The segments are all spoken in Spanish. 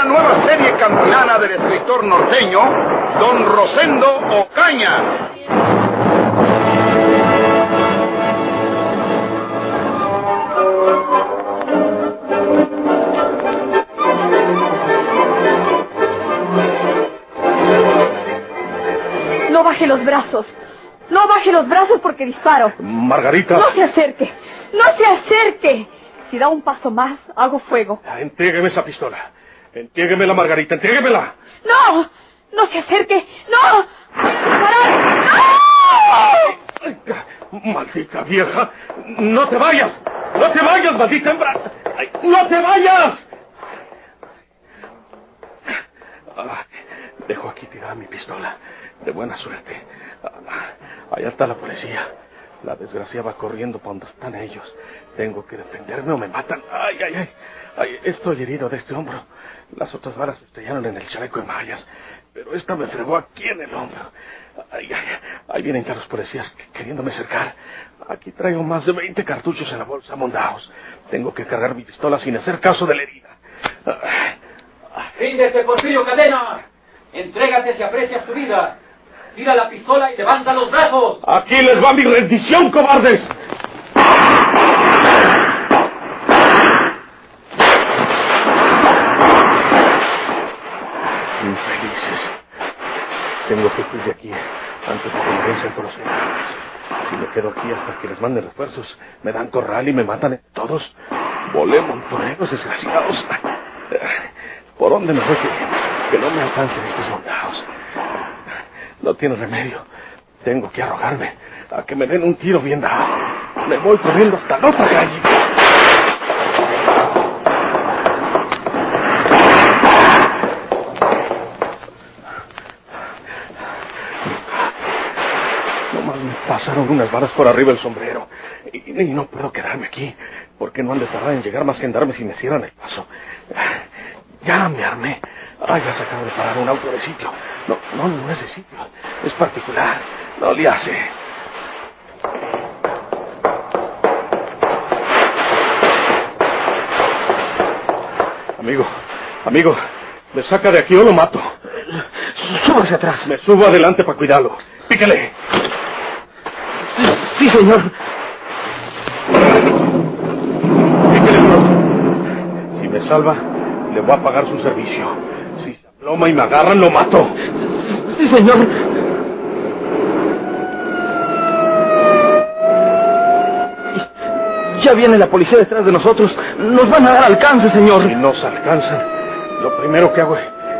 Una nueva serie campilana del escritor norteño, Don Rosendo Ocaña. No baje los brazos. No baje los brazos porque disparo. Margarita. No se acerque. No se acerque. Si da un paso más, hago fuego. Entrégueme esa pistola. Entréguemela, Margarita. Entréguemela. No. No se acerque. No. ¡No! Maldita vieja. No te vayas. No te vayas, maldita hembra. No te vayas. Ah, dejo aquí tirada mi pistola. De buena suerte. Ah, Allá está la policía. La desgracia va corriendo para donde están ellos. Tengo que defenderme o me matan. Ay, ay, ay. Ay, estoy herido de este hombro. Las otras balas estrellaron en el chaleco de mallas. Pero esta me fregó aquí en el hombro. Ay, ay, ahí vienen ya los policías queriéndome cercar. Aquí traigo más de 20 cartuchos en la bolsa mondados. Tengo que cargar mi pistola sin hacer caso de la herida. Ríndete, Porfirio Cadena. Entrégate si aprecias tu vida. Tira la pistola y levanta los brazos. Aquí les va mi rendición, cobardes. Tengo que ir de aquí antes de que me vencen por los enemigos. Si me quedo aquí hasta que les manden refuerzos, me dan corral y me matan todos. Volé montoneros desgraciados. ¿Por dónde me voy que, que no me alcancen estos soldados? No tiene remedio. Tengo que arrojarme a que me den un tiro bien dado. Me voy corriendo hasta la otra calle. Nomás me pasaron unas balas por arriba del sombrero. Y, y no puedo quedarme aquí, porque no han de tardar en llegar más gendarmes si me cierran el paso. Ya me armé. Ay, has acabo de parar un auto de sitio. No, no, no es de sitio. Es particular. No le hace. Amigo, amigo, me saca de aquí o lo mato. Súbase atrás. Me subo adelante para cuidarlo. Píquele. Sí, señor. Si me salva, le voy a pagar su servicio. Si se aploma y me agarran, lo mato. Sí, señor. Ya viene la policía detrás de nosotros. Nos van a dar alcance, señor. Si nos alcanzan, lo primero que hago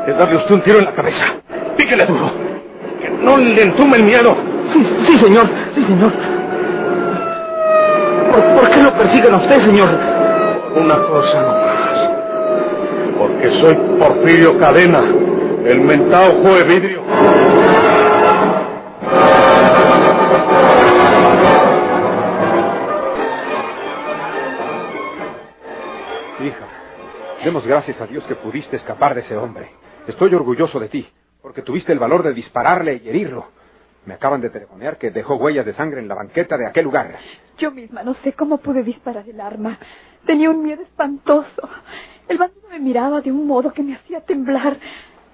es darle a usted un tiro en la cabeza. Píquele duro. Que no le entume el miedo. Sí, sí, señor. Sí, señor. ¿Por, por qué lo persiguen a usted, señor? Una cosa nomás. Porque soy Porfirio Cadena, el mentado de vidrio. Hija, demos gracias a Dios que pudiste escapar de ese hombre. Estoy orgulloso de ti, porque tuviste el valor de dispararle y herirlo. Me acaban de telefonear que dejó huellas de sangre en la banqueta de aquel lugar. Yo misma no sé cómo pude disparar el arma. Tenía un miedo espantoso. El bandido me miraba de un modo que me hacía temblar.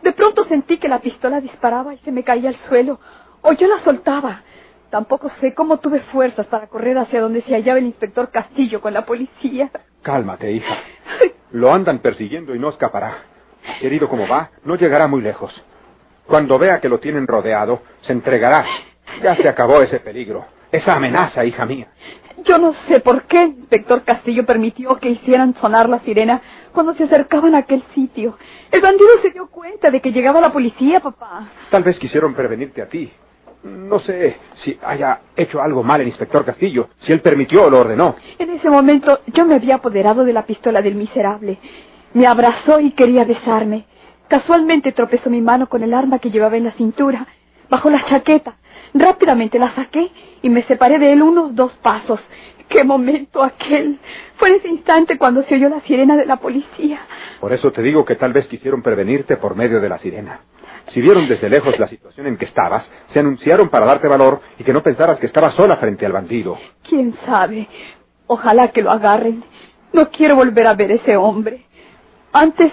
De pronto sentí que la pistola disparaba y se me caía al suelo. O yo la soltaba. Tampoco sé cómo tuve fuerzas para correr hacia donde se hallaba el inspector Castillo con la policía. Cálmate, hija. Lo andan persiguiendo y no escapará. Herido como va, no llegará muy lejos. Cuando vea que lo tienen rodeado, se entregará. Ya se acabó ese peligro. Esa amenaza, hija mía. Yo no sé por qué el inspector Castillo permitió que hicieran sonar la sirena cuando se acercaban a aquel sitio. El bandido se dio cuenta de que llegaba la policía, papá. Tal vez quisieron prevenirte a ti. No sé si haya hecho algo mal el inspector Castillo, si él permitió o lo ordenó. En ese momento yo me había apoderado de la pistola del miserable. Me abrazó y quería besarme. Casualmente tropezó mi mano con el arma que llevaba en la cintura. bajo la chaqueta. Rápidamente la saqué y me separé de él unos dos pasos. ¡Qué momento aquel! Fue en ese instante cuando se oyó la sirena de la policía. Por eso te digo que tal vez quisieron prevenirte por medio de la sirena. Si vieron desde lejos la situación en que estabas, se anunciaron para darte valor y que no pensaras que estabas sola frente al bandido. ¿Quién sabe? Ojalá que lo agarren. No quiero volver a ver ese hombre. Antes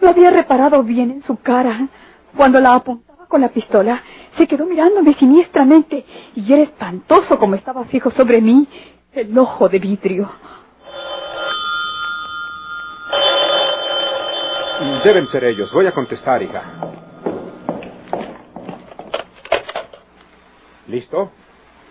no había reparado bien en su cara. Cuando la apuntaba con la pistola, se quedó mirándome siniestramente y era espantoso como estaba fijo sobre mí el ojo de vidrio. Deben ser ellos. Voy a contestar, hija. ¿Listo?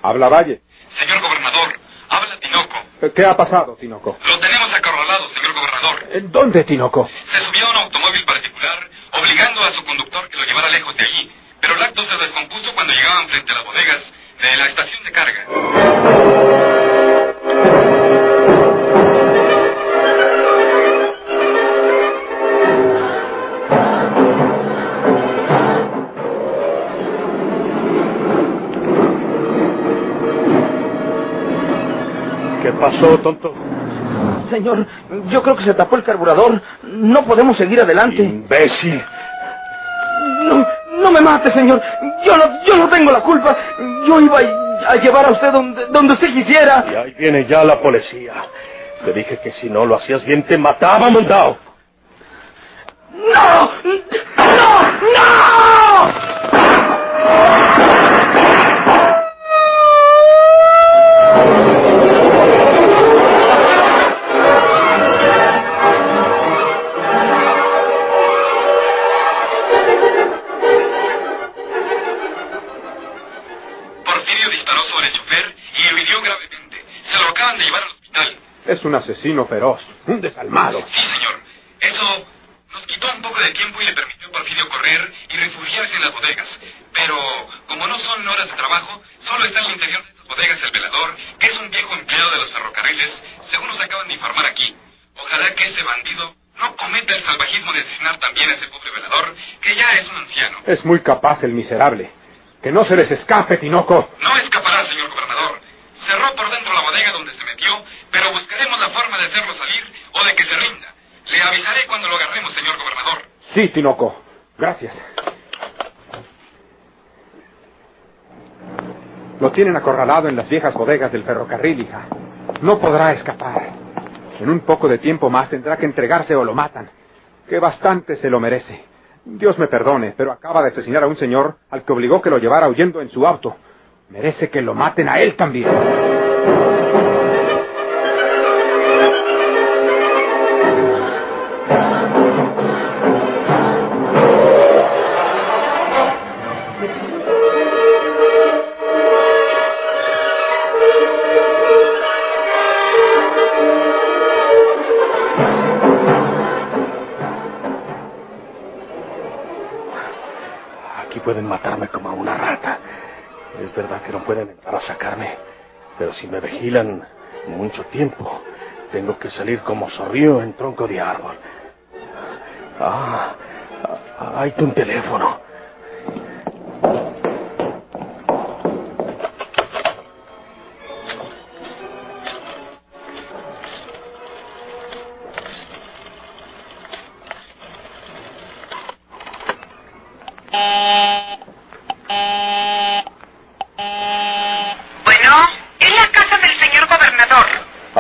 Habla Valle. Señor gobernador, habla Tinoco. ¿Qué ha pasado, Tinoco? Lo tenemos acorralado, señor gobernador. ¿En dónde, Tinoco? Se subió a un automóvil particular, obligando a su conductor que lo llevara lejos de allí. Pero el acto se descompuso cuando llegaban frente a las bodegas de la estación de carga. ¿Qué pasó, tonto? Señor, yo creo que se tapó el carburador. No podemos seguir adelante. Imbécil. No, me mate, señor. Yo no, yo no tengo la culpa. Yo iba a, llevar a usted donde, donde usted quisiera. Y ahí viene ya la policía. Te dije que si no lo hacías bien te mataba, montado. ¡No! ¡No! ¡No! Acaban de llevar al hospital. Es un asesino feroz, un desalmado. Sí, señor. Eso nos quitó un poco de tiempo y le permitió a Porfirio correr y refugiarse en las bodegas. Pero, como no son horas de trabajo, solo está en el interior de estas bodegas el velador, que es un viejo empleado de los ferrocarriles, según nos acaban de informar aquí. Ojalá que ese bandido no cometa el salvajismo de asesinar también a ese pobre velador, que ya es un anciano. Es muy capaz el miserable. Que no se les escape, Tinoco. No escapará, señor gobernador. Cerró por dentro la bodega donde se metió, pero buscaremos la forma de hacerlo salir o de que se rinda. Le avisaré cuando lo agarremos, señor gobernador. Sí, Tinoco. Gracias. Lo tienen acorralado en las viejas bodegas del ferrocarril, hija. No podrá escapar. En un poco de tiempo más tendrá que entregarse o lo matan. Que bastante se lo merece. Dios me perdone, pero acaba de asesinar a un señor al que obligó que lo llevara huyendo en su auto. Merece que lo maten a él también. Aquí pueden matarme Es verdad que no pueden entrar a sacarme, pero si me vigilan mucho tiempo, tengo que salir como zorrío en tronco de árbol. Ah, ah, hay un teléfono.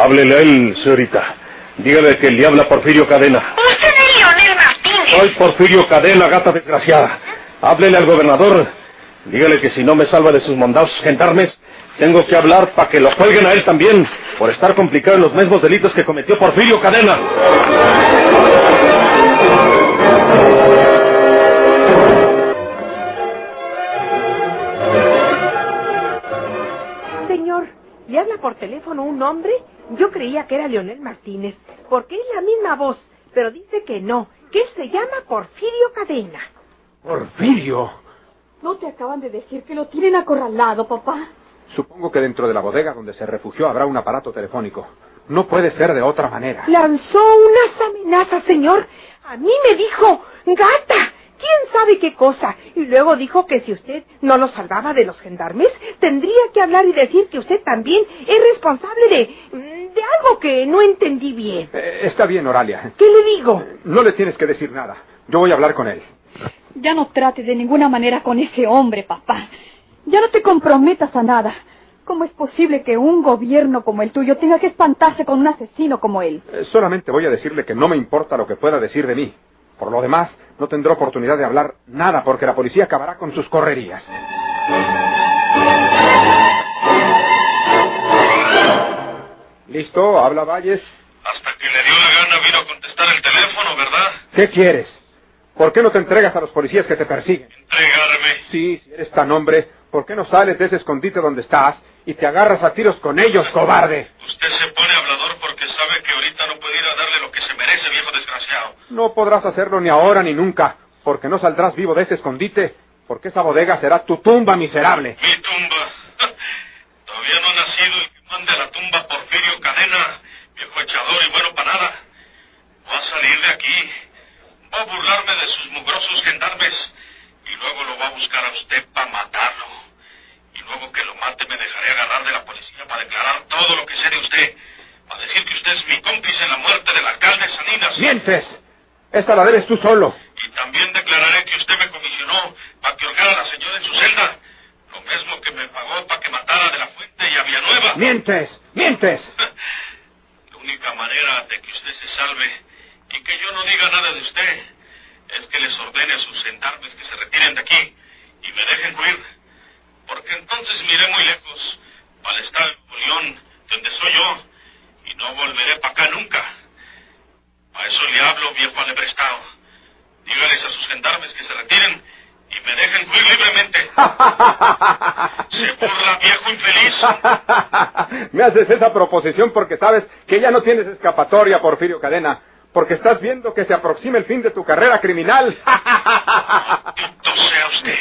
Háblele a él, señorita. Dígale que le habla Porfirio Cadena. Usted es Leonel Martínez. Soy Porfirio Cadena, gata desgraciada. Háblele al gobernador. Dígale que si no me salva de sus mandados gendarmes, tengo que hablar para que lo cuelguen a él también, por estar complicado en los mismos delitos que cometió Porfirio Cadena. Teléfono un hombre? Yo creía que era Leonel Martínez, porque es la misma voz, pero dice que no, que él se llama Porfirio Cadena. Porfirio. ¿No te acaban de decir que lo tienen acorralado, papá? Supongo que dentro de la bodega donde se refugió habrá un aparato telefónico. No puede ser de otra manera. Lanzó unas amenazas, señor. A mí me dijo, gata, ¿quién sabe qué cosa. Y luego dijo que si usted no lo salvaba de los gendarmes, tendría que hablar y decir que usted también es responsable de... de algo que no entendí bien. Eh, está bien, Oralia. ¿Qué le digo? No le tienes que decir nada. Yo voy a hablar con él. Ya no trates de ninguna manera con ese hombre, papá. Ya no te comprometas a nada. ¿Cómo es posible que un gobierno como el tuyo tenga que espantarse con un asesino como él? Eh, solamente voy a decirle que no me importa lo que pueda decir de mí. Por lo demás, no tendrá oportunidad de hablar nada porque la policía acabará con sus correrías. ¿Listo? ¿Habla Valles? Hasta que le dio la gana vino a contestar el teléfono, ¿verdad? ¿Qué quieres? ¿Por qué no te entregas a los policías que te persiguen? Entregarme. Sí, si eres tan hombre, ¿por qué no sales de ese escondite donde estás y te agarras a tiros con ellos, cobarde? Usted se pone hablador porque sabe que ahorita no puede ir a darle lo que se merece, viejo desgraciado. No podrás hacerlo ni ahora ni nunca, porque no saldrás vivo de ese escondite, porque esa bodega será tu tumba miserable. Mi tumba. Todavía no ha nacido el que mande a la tumba Porfirio Cadena, viejo echador y bueno para nada. Va a salir de aquí. Va a burlarme de sus mugrosos gendarmes y luego lo va a buscar a usted para matarlo. Y luego que lo mate me dejaré agarrar de la policía para declarar todo lo que sé de usted. Para decir que usted es mi cómplice en la muerte del alcalde Salinas. ¡Mientes! Esta la debes tú solo. Y también declararé que usted me comisionó para que holgara a la señora en su celda. Lo mismo que me pagó para que matara de la fuente y a Villanueva. ¡Mientes! ¡Mientes! La única manera de que usted se salve y que yo no diga nada de usted es que les ordene a sus gendarmes que se retiren de aquí y me dejen huir. Porque entonces miré muy lejos para el estado de León, donde soy yo, y no volveré para acá nunca. A eso le hablo, viejo alebrestado. Dígales a sus gendarmes que se retiren y me dejen huir libremente. ¿Se burla, viejo infeliz? Me haces esa proposición porque sabes que ya no tienes escapatoria, Porfirio Cadena. Porque estás viendo que se aproxima el fin de tu carrera criminal. Sea usted.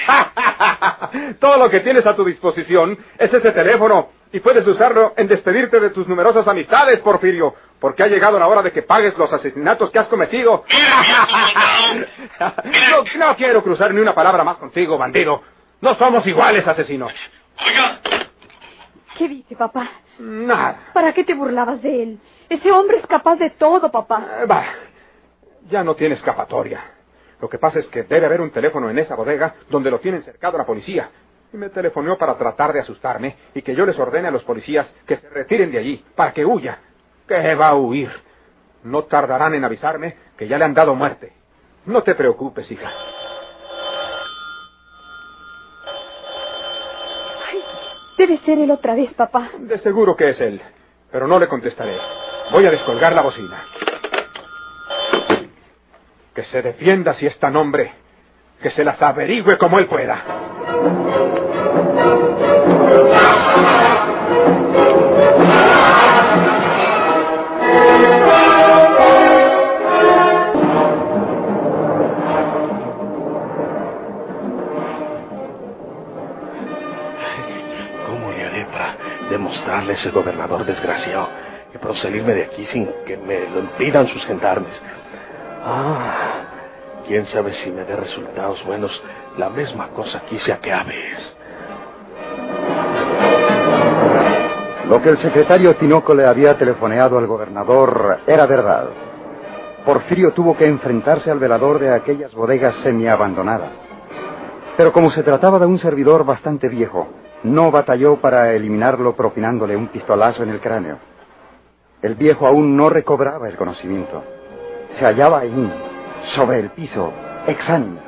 Todo lo que tienes a tu disposición es ese teléfono y puedes usarlo en despedirte de tus numerosas amistades, Porfirio, porque ha llegado la hora de que pagues los asesinatos que has cometido. No, no quiero cruzar ni una palabra más contigo, bandido. No somos iguales, asesino. Oiga, ¿Qué dice, papá? Nada. ¿Para qué te burlabas de él? Ese hombre es capaz de todo, papá. Eh, Va, ya no tiene escapatoria. Lo que pasa es que debe haber un teléfono en esa bodega donde lo tienen cercado la policía. Y me telefoneó para tratar de asustarme y que yo les ordene a los policías que se retiren de allí, para que huya. ¿Qué va a huir? No tardarán en avisarme que ya le han dado muerte. No te preocupes, hija. Debe ser él otra vez, papá. De seguro que es él, pero no le contestaré. Voy a descolgar la bocina. Que se defienda si es tan hombre. Que se las averigüe como él pueda. Demostrarle a ese gobernador desgraciado puedo salirme de aquí sin que me lo impidan sus gendarmes? Ah, quién sabe si me dé resultados buenos la misma cosa quise a que Lo que el secretario Tinoco le había telefoneado al gobernador era verdad. Porfirio tuvo que enfrentarse al velador de aquellas bodegas semiabandonadas. Pero como se trataba de un servidor bastante viejo, no batalló para eliminarlo propinándole un pistolazo en el cráneo. El viejo aún no recobraba el conocimiento. Se hallaba ahí, sobre el piso, exánime.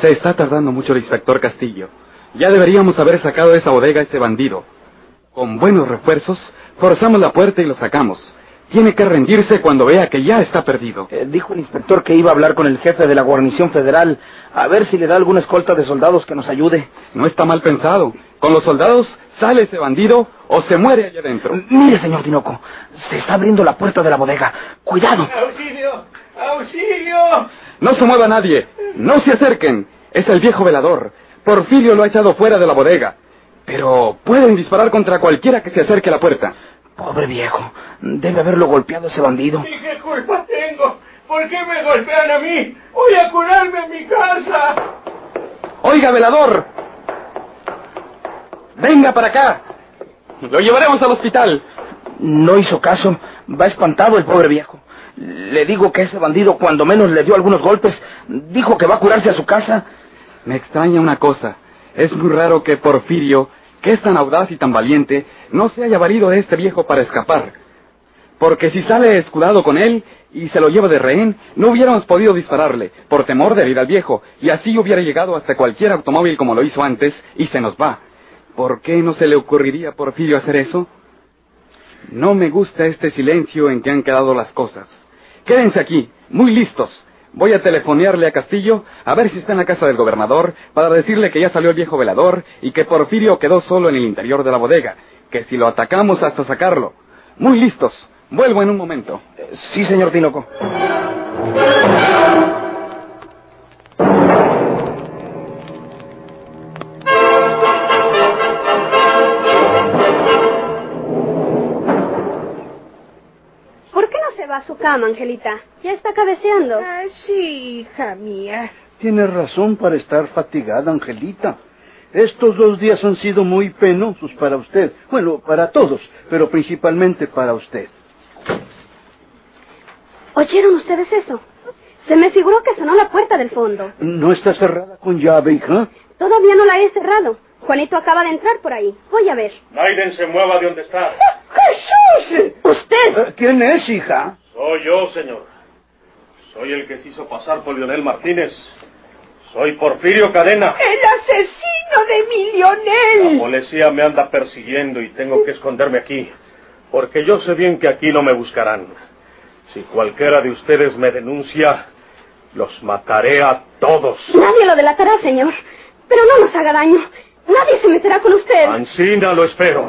Se está tardando mucho el inspector Castillo. Ya deberíamos haber sacado de esa bodega a ese bandido. Con buenos refuerzos, forzamos la puerta y lo sacamos. Tiene que rendirse cuando vea que ya está perdido. Eh, dijo el inspector que iba a hablar con el jefe de la guarnición federal a ver si le da alguna escolta de soldados que nos ayude. No está mal pensado. Con los soldados sale ese bandido o se muere allá adentro. Mire, señor Tinoco, se está abriendo la puerta de la bodega. ¡Cuidado! ¡Auxilio! ¡Auxilio! No se mueva nadie. No se acerquen. Es el viejo velador. Porfirio lo ha echado fuera de la bodega. Pero pueden disparar contra cualquiera que se acerque a la puerta. Pobre viejo, debe haberlo golpeado ese bandido. ¿Y qué culpa tengo? ¿Por qué me golpean a mí? Voy a curarme en mi casa. Oiga, velador. Venga para acá. Lo llevaremos al hospital. No hizo caso. Va espantado el pobre viejo. Le digo que ese bandido, cuando menos le dio algunos golpes, dijo que va a curarse a su casa. Me extraña una cosa. Es muy raro que Porfirio, que es tan audaz y tan valiente, no se haya valido de este viejo para escapar. Porque si sale escudado con él y se lo lleva de rehén, no hubiéramos podido dispararle, por temor de herir al viejo, y así hubiera llegado hasta cualquier automóvil como lo hizo antes, y se nos va. ¿Por qué no se le ocurriría a Porfirio hacer eso? No me gusta este silencio en que han quedado las cosas. Quédense aquí, muy listos. Voy a telefonearle a Castillo a ver si está en la casa del gobernador para decirle que ya salió el viejo velador y que Porfirio quedó solo en el interior de la bodega, que si lo atacamos hasta sacarlo. Muy listos. Vuelvo en un momento. Sí, señor Tinoco. Cama, Angelita? Ya está cabeceando. Ah, sí, hija mía. Tienes razón para estar fatigada, Angelita. Estos dos días han sido muy penosos para usted. Bueno, para todos, pero principalmente para usted. ¿Oyeron ustedes eso? Se me figuró que sonó la puerta del fondo. ¿No está cerrada con llave, hija? Todavía no la he cerrado. Juanito acaba de entrar por ahí. Voy a ver. Naiden se mueva de donde está. ¡Jesús! ¿Usted? ¿Quién es, hija? Soy yo, señor. Soy el que se hizo pasar por Leonel Martínez. Soy Porfirio Cadena. ¡El asesino de mi Lionel! La policía me anda persiguiendo y tengo que esconderme aquí. Porque yo sé bien que aquí no me buscarán. Si cualquiera de ustedes me denuncia, los mataré a todos. Nadie lo delatará, señor. Pero no nos haga daño. Nadie se meterá con usted. Ancina lo espero.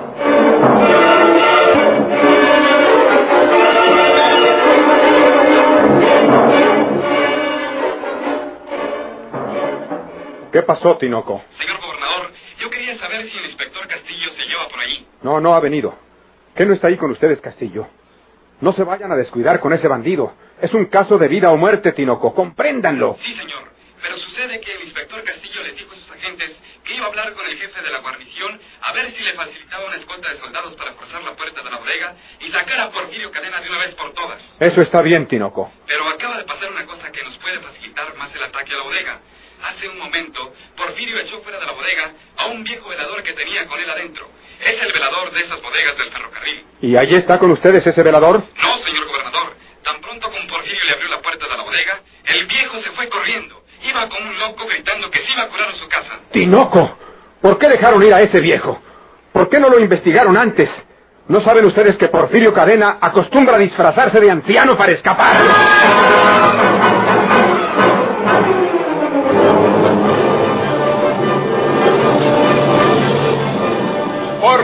¿Qué pasó, Tinoco? Señor gobernador, yo quería saber si el inspector Castillo se lleva por ahí. No, no ha venido. ¿Qué no está ahí con ustedes, Castillo? No se vayan a descuidar con ese bandido. Es un caso de vida o muerte, Tinoco. Compréndanlo. Sí, señor. Pero sucede que el inspector Castillo les dijo a sus agentes que iba a hablar con el jefe de la guarnición a ver si le facilitaba una escolta de soldados para forzar la puerta de la bodega y sacar a Porfirio Cadena de una vez por todas. Eso está bien, Tinoco. Pero acaba de pasar una cosa que nos puede facilitar más el ataque a la bodega. Hace un momento, Porfirio echó fuera de la bodega a un viejo velador que tenía con él adentro. Es el velador de esas bodegas del ferrocarril. ¿Y allí está con ustedes ese velador? No, señor gobernador. Tan pronto como Porfirio le abrió la puerta de la bodega, el viejo se fue corriendo. Iba como un loco gritando que se iba a curar en su casa. Tinoco, ¿por qué dejaron ir a ese viejo? ¿Por qué no lo investigaron antes? ¿No saben ustedes que Porfirio Cadena acostumbra a disfrazarse de anciano para escapar?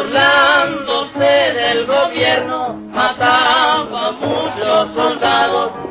Burlándose del gobierno, mataba a muchos soldados